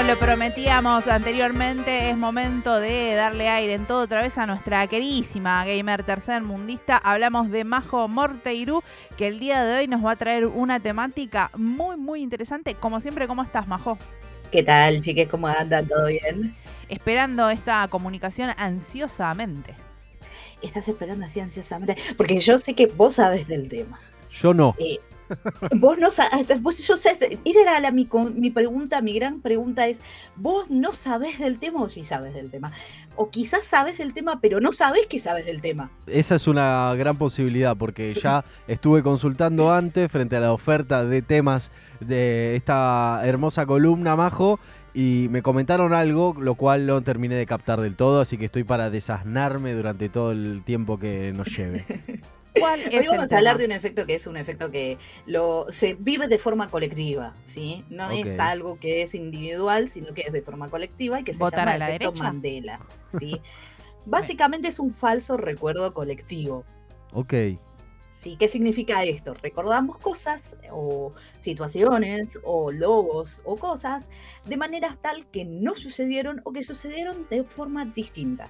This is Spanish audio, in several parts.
como lo prometíamos anteriormente, es momento de darle aire en todo otra vez a nuestra queridísima gamer tercer mundista. Hablamos de Majo Morteirú, que el día de hoy nos va a traer una temática muy, muy interesante. Como siempre, ¿cómo estás, Majo? ¿Qué tal, chiques? ¿Cómo andan? ¿Todo bien? Esperando esta comunicación ansiosamente. Estás esperando así ansiosamente. Porque yo sé que vos sabes del tema. Yo no. Eh, vos no sabes, vos, yo sé, esa era la, mi, mi, pregunta, mi gran pregunta es, ¿vos no sabés del tema o sí sabes del tema? O quizás sabes del tema, pero no sabes que sabes del tema. Esa es una gran posibilidad, porque ya estuve consultando antes frente a la oferta de temas de esta hermosa columna, Majo, y me comentaron algo, lo cual no terminé de captar del todo, así que estoy para desasnarme durante todo el tiempo que nos lleve. ¿Cuál Hoy vamos a hablar de un efecto que es un efecto que lo, se vive de forma colectiva, ¿sí? No es algo que es individual, sino que es de forma colectiva y que se llama el efecto Mandela, ¿sí? Básicamente es un falso recuerdo colectivo. Ok. ¿Sí? ¿Qué significa esto? Recordamos cosas o situaciones o logos o cosas de manera tal que no sucedieron o que sucedieron de forma distinta.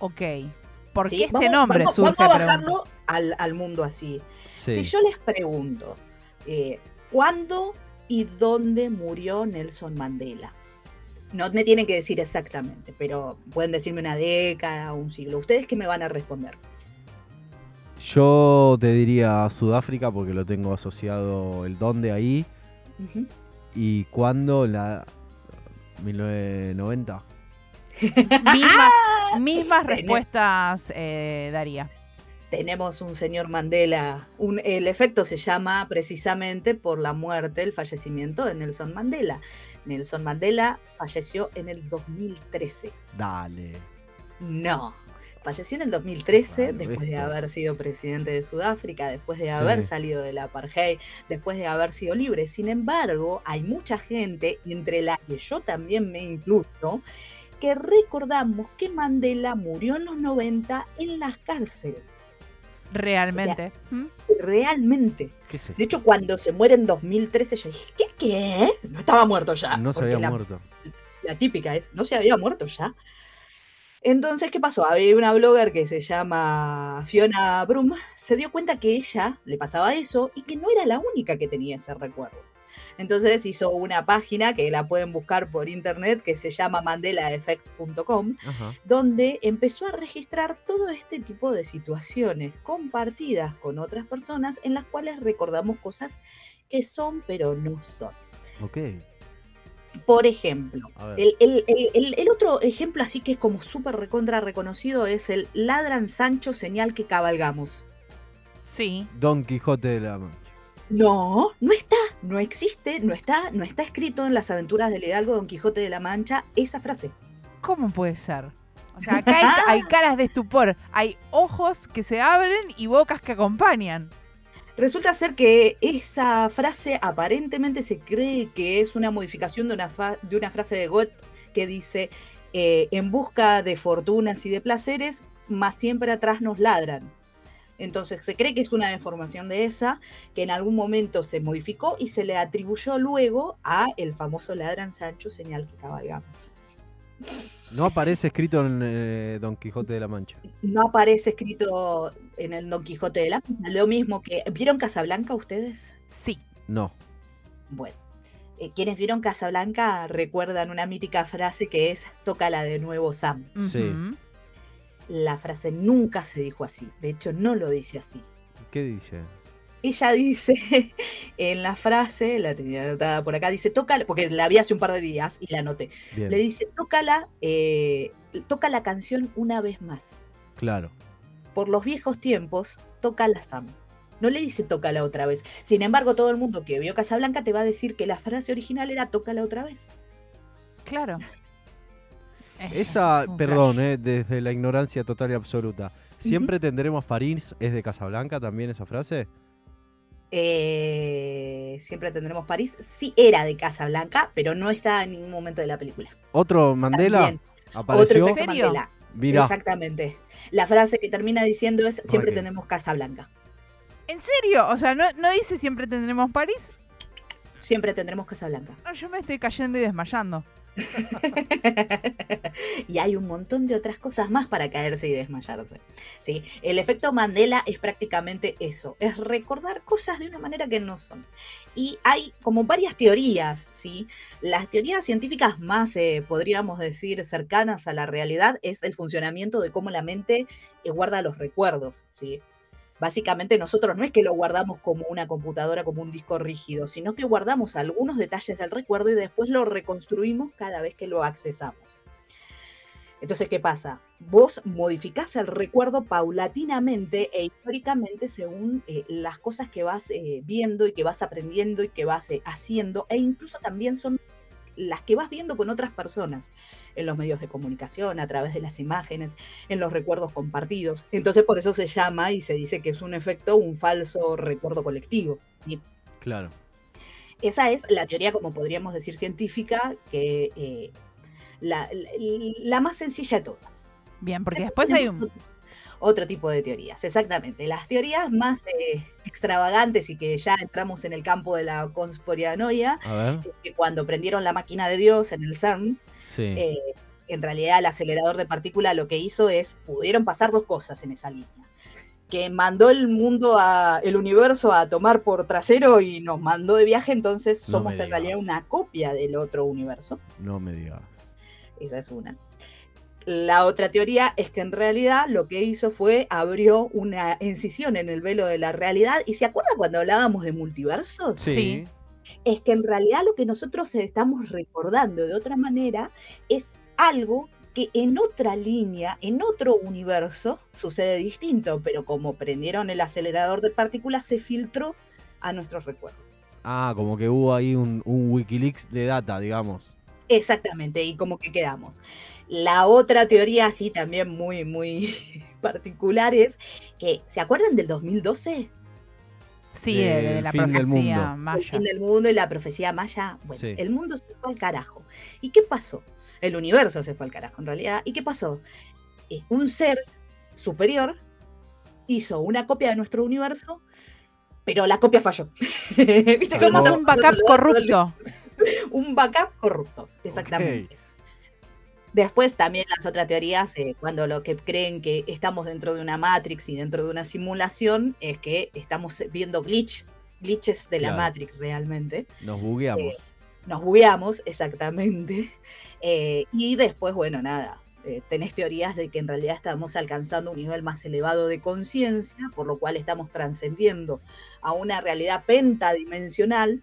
Ok. ¿Por qué este nombre vamos, Vamos a bajarlo al, mundo así. Si yo les pregunto, eh, ¿cuándo y dónde murió Nelson Mandela? No me tienen que decir exactamente, pero pueden decirme una década, un siglo. ¿Ustedes qué me van a responder? Yo te diría Sudáfrica porque lo tengo asociado el dónde ahí. ¿Y cuándo? La 1990. mismas respuestas eh, daría. Tenemos un señor Mandela. el efecto se llama precisamente por la muerte, el fallecimiento de Nelson Mandela. Nelson Mandela falleció en el 2013. Dale. No. Falleció en el 2013 después de haber sido presidente de Sudáfrica, después de haber salido del apartheid, después de haber sido libre. Sin embargo, hay mucha gente, entre la que yo también me incluyo, que recordamos que Mandela murió en los 90 en la cárcel. Realmente. Realmente. De hecho, cuando se muere en 2013, yo dije, ¿qué? ¿Qué? No estaba muerto ya. No se había muerto. La típica es, no se había muerto ya. Entonces, ¿qué pasó? Había una blogger que se llama Fiona Brum, se dio cuenta que ella le pasaba eso y que no era la única que tenía ese recuerdo. Entonces hizo una página que la pueden buscar por internet que se llama mandelaeffect.com, donde empezó a registrar todo este tipo de situaciones compartidas con otras personas en las cuales recordamos cosas que son pero no son. Ok. Por ejemplo, el, otro ejemplo así que es como súper recontra reconocido es el ladran Sancho señal que cabalgamos. Sí. Don Quijote de la no, no está, no existe, no está, no está escrito en las aventuras del Hidalgo Don Quijote de la Mancha esa frase. ¿Cómo puede ser? O sea, acá hay, caras de estupor, hay ojos que se abren y bocas que acompañan. Resulta ser que esa frase aparentemente se cree que es una modificación de una, de una frase de Goethe que dice, eh, en busca de fortunas y de placeres, más siempre atrás nos ladran. Entonces se cree que es una deformación de esa, que en algún momento se modificó y se le atribuyó luego a el famoso ladran Sancho, señal que cabalgamos. No aparece escrito en eh, Don Quijote de la Mancha. No aparece escrito en el Don Quijote de la Mancha. Lo mismo que. ¿Vieron Casablanca ustedes? Sí. No. Bueno. Eh, quienes vieron Casablanca recuerdan una mítica frase que es tócala de nuevo Sam. Sí la frase nunca se dijo así. De hecho, no lo dice así. ¿Qué dice? Ella dice en la frase, la tenía anotada por acá, dice, tócala, porque la vi hace un par de días y la anoté. Le dice, tócala, eh, toca la canción una vez más. Claro. Por los viejos tiempos, toca la Sam. No le dice tócala otra vez. Sin embargo, todo el mundo que vio Casablanca te va a decir que la frase original era tócala otra vez. Claro. Esa, perdón, eh, desde la ignorancia total y absoluta. ¿Siempre tendremos París? ¿Es de Casablanca también esa frase? Eh, siempre tendremos París. Sí era de Casablanca, pero no está en ningún momento de la película. ¿Otro Mandela? ¿Apareció? Otro Mandela. Exactamente. La frase que termina diciendo es siempre tenemos Casablanca. ¿En serio? O sea, ¿no, ¿no dice siempre tendremos París? siempre tendremos Casa Blanca. No, yo me estoy cayendo y desmayando. y hay un montón de otras cosas más para caerse y desmayarse. ¿sí? El efecto Mandela es prácticamente eso, es recordar cosas de una manera que no son. Y hay como varias teorías, ¿sí? Las teorías científicas más, eh, podríamos decir, cercanas a la realidad es el funcionamiento de cómo la mente eh, guarda los recuerdos, ¿sí? Básicamente nosotros no es que lo guardamos como una computadora, como un disco rígido, sino que guardamos algunos detalles del recuerdo y después lo reconstruimos cada vez que lo accesamos. Entonces, ¿qué pasa? Vos modificás el recuerdo paulatinamente e históricamente según eh, las cosas que vas eh, viendo y que vas aprendiendo y que vas eh, haciendo, e incluso también son las que vas viendo con otras personas en los medios de comunicación, a través de las imágenes, en los recuerdos compartidos. Entonces por eso se llama y se dice que es un efecto, un falso recuerdo colectivo. Claro. Esa es la teoría, como podríamos decir, científica, que eh, la, la, más sencilla de todas. Bien, porque después hay un, otro tipo de teorías. Exactamente. Las teorías más eh, extravagantes y que ya entramos en el campo de la conspiranoia, que cuando prendieron la máquina de Dios en el CERN, eh, en realidad el acelerador de partículas lo que hizo es, pudieron pasar dos cosas en esa línea que mandó el mundo a el universo a tomar por trasero y nos mandó de viaje, entonces somos en realidad una copia del otro universo. No me digas. Esa es una. La otra teoría es que en realidad lo que hizo fue abrió una incisión en el velo de la realidad. ¿Y se acuerda cuando hablábamos de multiversos? Sí. Es que en realidad lo que nosotros estamos recordando de otra manera es algo que en otra línea, en otro universo, sucede distinto, pero como prendieron el acelerador de partículas, se filtró a nuestros recuerdos. Ah, como que hubo ahí un, un Wikileaks de data, digamos. Exactamente, y como que quedamos. La otra teoría, así también muy, muy particular, es que, ¿se acuerdan del 2012? Sí, de, la profecía maya. El fin del mundo y la profecía maya. Bueno, el mundo se fue al carajo. ¿Y qué pasó? El universo se fue al carajo, en realidad. ¿Y qué pasó? Eh, un ser superior hizo una copia de nuestro universo, pero la copia falló. ¿Viste Somos un backup corrupto. Un backup corrupto, exactamente. Después también las otras teorías, eh, cuando lo que creen que estamos dentro de una Matrix y dentro de una simulación, es que estamos viendo glitch, glitches de la Matrix realmente. Nos bugueamos. Eh, nos bugueamos, exactamente. Eh, y después, bueno, nada, tenés teorías de que en realidad estamos alcanzando un nivel más elevado de conciencia, por lo cual estamos trascendiendo a una realidad pentadimensional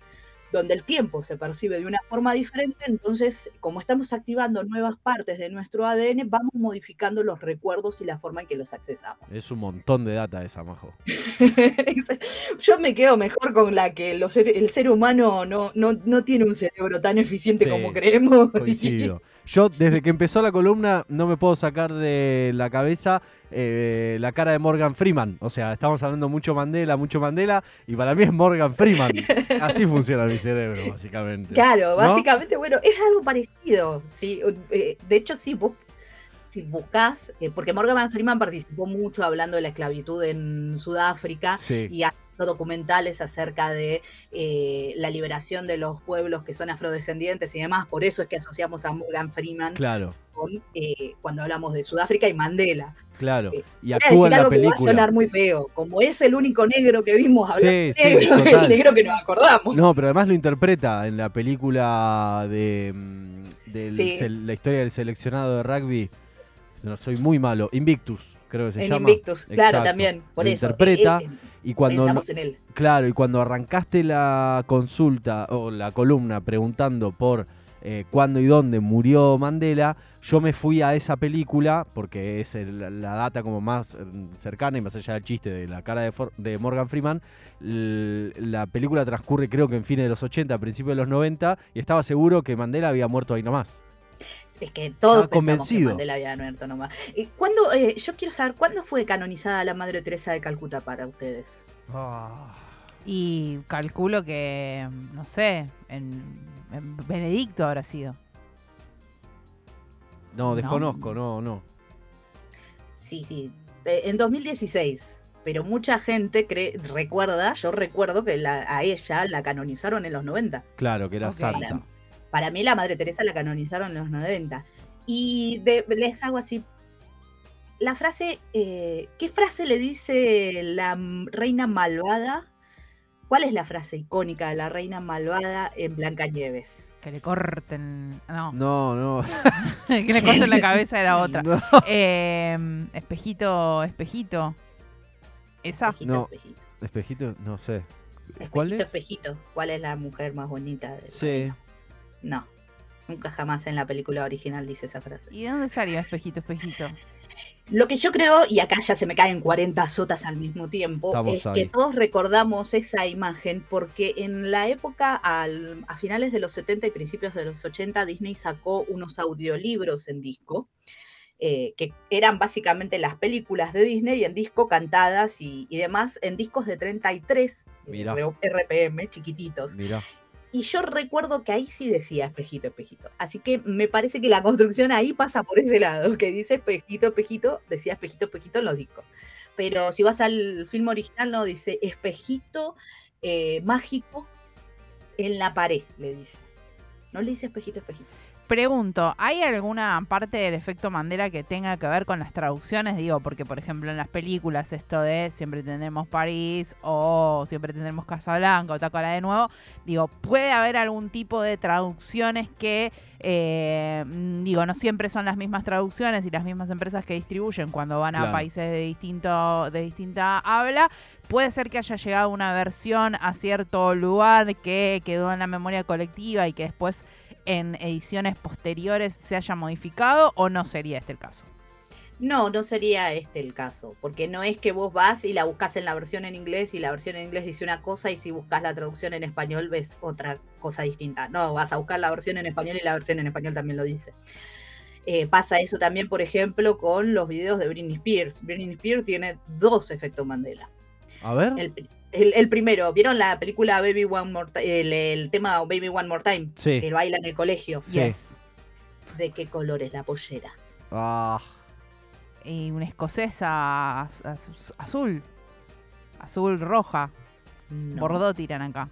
donde el tiempo se percibe de una forma diferente, entonces como estamos activando nuevas partes de nuestro ADN, vamos modificando los recuerdos y la forma en que los accesamos. Es un montón de data esa, Majo. Yo me quedo mejor con la que el ser humano no, no, tiene un cerebro tan eficiente como creemos. Coincido. Yo, desde que empezó la columna, no me puedo sacar de la cabeza eh, la cara de Morgan Freeman. O sea, estamos hablando mucho Mandela, mucho Mandela, y para mí es Morgan Freeman. Así funciona mi cerebro, básicamente. Claro, básicamente, bueno, es algo parecido. ¿sí? Eh, de hecho, sí, vos si buscas, eh, porque Morgan Freeman participó mucho hablando de la esclavitud en Sudáfrica y haciendo documentales acerca de eh, la liberación de los pueblos que son afrodescendientes y demás. Por eso es que asociamos a Morgan Freeman claro. con eh, cuando hablamos de Sudáfrica y Mandela. Claro. y actúa en la película. Que va a sonar muy feo. Como es el único negro que vimos hablando el negro que nos acordamos. No, pero además lo interpreta en la película de, mm, la historia del seleccionado de rugby no, soy muy malo. Invictus, creo que se llama. Invictus, claro, también. Por eso. Interpreta. Eh, eh, y cuando Claro, y cuando arrancaste la consulta o la columna preguntando por eh, cuándo y dónde murió Mandela, yo me fui a esa película porque es la data como más cercana y más allá del chiste de la cara de, de Morgan Freeman. la película transcurre creo que en fines de los 80, principios de los 90 y estaba seguro que Mandela había muerto ahí nomás. Es que todos ah, convencido. que Mandela había muerto nomás. ¿Cuándo, eh, yo quiero saber, ¿cuándo fue canonizada la Madre Teresa de Calcuta para ustedes? Ah. Y calculo que, no sé, en, Benedicto habrá sido. No, desconozco, no, no. Sí, sí. En 2016 pero mucha gente cree, recuerda, yo recuerdo que la- a ella la canonizaron en los 90. Claro, que era santa. Para mí la Madre Teresa la canonizaron en los 90. Y de- les hago así. La frase, eh, ¿qué frase le dice la reina malvada? ¿Cuál es la frase icónica de la reina malvada en Blancanieves? Que le corten. No, No, no. que le corten la cabeza era otra. No. Eh, espejito, espejito. Esa. Espejito, No. espejito. Espejito, no sé. ¿Cuál Espejito, es? espejito. ¿Cuál es la mujer más bonita? de Sí. reina? No. Nunca jamás en la película original dice esa frase. ¿Y de dónde salió espejito, espejito? Lo que yo creo, y acá ya se me caen 40 sotas al mismo tiempo, Estamos es ahí. que todos recordamos esa imagen porque en la época, al- a finales de los 70 y principios de los 80, Disney sacó unos audiolibros en disco, eh, que eran básicamente las películas de Disney en disco cantadas y, y demás, en discos de 33 eh, Mirá. RPM, chiquititos. Mira. Y yo recuerdo que ahí sí decía espejito, espejito. Así que me parece que la construcción ahí pasa por ese lado, que dice espejito, espejito, decía espejito, espejito en los discos. Pero si vas al film original, no, dice espejito eh, mágico en la pared, le dice. No le dice espejito, espejito. Pregunto, ¿hay alguna parte del efecto Mandela que tenga que ver con las traducciones? Digo, porque por ejemplo en las películas esto de siempre tendremos París o siempre tendremos Casablanca o Tacola de nuevo, digo, ¿puede haber algún tipo de traducciones que, eh, digo, no siempre son las mismas traducciones y las mismas empresas que distribuyen cuando van a países de, distinto, de distinta habla? Puede ser que haya llegado una versión a cierto lugar que quedó en la memoria colectiva y que después en ediciones posteriores se haya modificado o no sería este el caso? No, no sería este el caso, porque no es que vos vas y la buscas en la versión en inglés y la versión en inglés dice una cosa y si buscas la traducción en español ves otra cosa distinta. No, vas a buscar la versión en español y la versión en español también lo dice. Eh, pasa eso también, por ejemplo, con los videos de Britney Spears. Britney Spears tiene dos efectos Mandela. A ver. El, el- el primero, ¿vieron la película Baby One More el, el tema Baby One More Time? Sí. Que baila en el colegio. Sí. Yes. ¿De qué color es la pollera? Ah, Y una escocesa az- az- azul. Azul roja. No. Bordó tiran acá.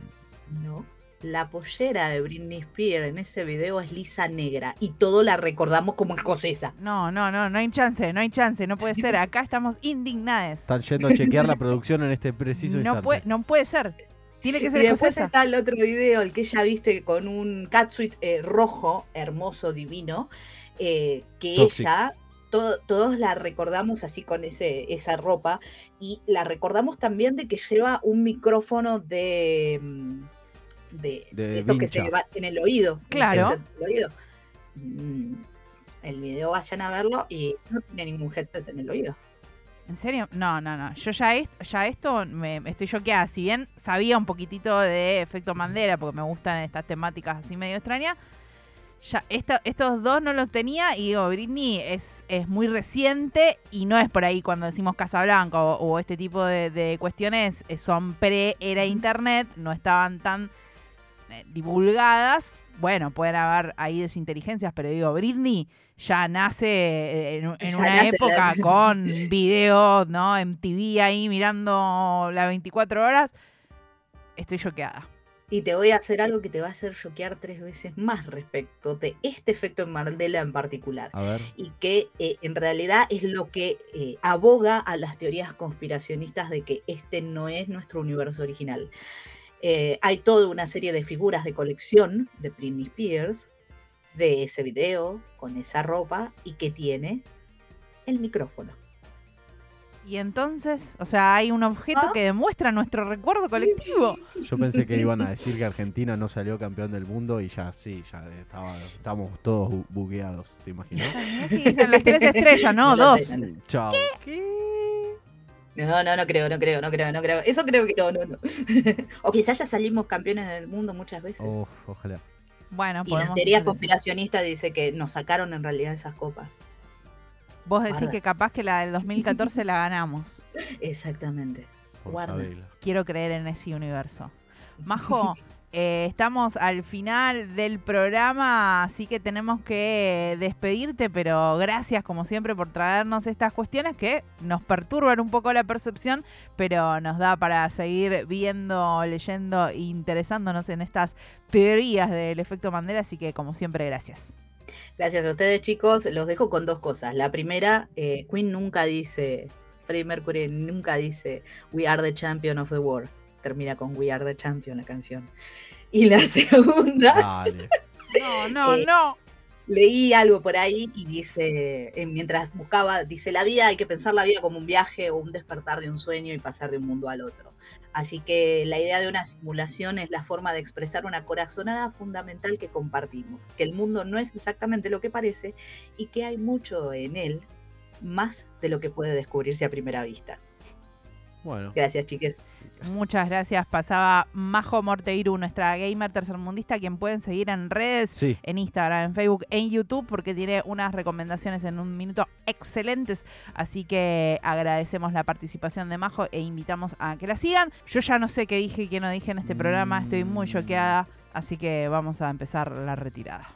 No. La pollera de Britney Spears en ese video es lisa negra y todo la recordamos como escocesa. No, no, no, no hay chance, no hay chance, no puede ser. Acá estamos indignadas. están yendo a chequear la producción en este preciso No instante. puede, no puede ser. Tiene que Y ser después escocesa. está el otro video, el que ella viste con un catsuit eh, rojo, hermoso, divino, eh, que Toxic. ella, to- todos la recordamos así con ese, esa ropa y la recordamos también de que lleva un micrófono de... De, De estos que se le va en el oído. Claro. oído. Mm, El video vayan a verlo y no tiene ningún headset en el oído. ¿En serio? No, no, no. Yo ya, est- ya esto me, me estoy choqueada. Si bien sabía un poquitito de efecto Mandela, porque me gustan estas temáticas así medio extrañas, ya estos dos no los tenía y digo, Britney es, es muy reciente y no es por ahí cuando decimos Casablanca o, o este tipo de, de cuestiones eh, son pre-era internet, no estaban tan divulgadas. Bueno, pueden haber ahí desinteligencias, pero digo, Britney ya nace eh, en, en Ya una nace época la- con videos, ¿no? En TV ahí mirando las 24 horas. Estoy choqueada. Y te voy a hacer algo que te va a hacer choquear tres veces más respecto de este efecto en Mandela en particular. A ver. Y que eh, en realidad es lo que eh, aboga a las teorías conspiracionistas de que este no es nuestro universo original. Eh, hay toda una serie de figuras de colección de Britney Spears, de ese video, con esa ropa, y que tiene el micrófono. Y entonces, o sea, hay un objeto ¿Ah? que demuestra nuestro recuerdo colectivo. Yo pensé que iban a decir que Argentina no salió campeón del mundo y ya sí, ya estaba, estábamos todos bu- bugueados, ¿te imaginas? Sí, las tres estrellas, no, dos. sé, no lo sé. Chao. No, no, no creo, no creo, no creo, no creo. Eso creo que no, no, no. o quizás ya salimos campeones del mundo muchas veces. Uf, ojalá. Bueno, y las teorías conspiracionistas dice que nos sacaron en realidad esas copas. Vos decís Guarda. que capaz que la del 2014 la ganamos. Exactamente. Por Guarda. Quiero creer en ese universo. Majo, eh, estamos al final del programa, así que tenemos que despedirte, pero gracias como siempre por traernos estas cuestiones que nos perturban un poco la percepción, pero nos da para seguir viendo, leyendo e interesándonos en estas teorías del efecto Mandela, así que como siempre, gracias. Gracias a ustedes, chicos. Los dejo con dos cosas. La primera, eh, Queen nunca dice, Freddie Mercury nunca dice, We are the champion of the world. Termina con We are the champion la canción. Y la segunda, Dale. No, no, Eh, no. leí algo por ahí y dice, eh, mientras buscaba, dice, la vida hay que pensar la vida como un viaje o un despertar de un sueño y pasar de un mundo al otro. Así que la idea de una simulación es la forma de expresar una corazonada fundamental que compartimos, que el mundo no es exactamente lo que parece y que hay mucho en él, más de lo que puede descubrirse a primera vista. Bueno. Gracias, chiques. Muchas gracias. Pasaba Majo Morteiru, nuestra gamer tercermundista, quien pueden seguir en redes, Sí. en Instagram, en Facebook, en YouTube, porque tiene unas recomendaciones en un minuto excelentes. Así que agradecemos la participación de Majo e invitamos a que la sigan. Yo ya no sé qué dije y qué no dije en este programa, estoy muy choqueada. Así que vamos a empezar la retirada.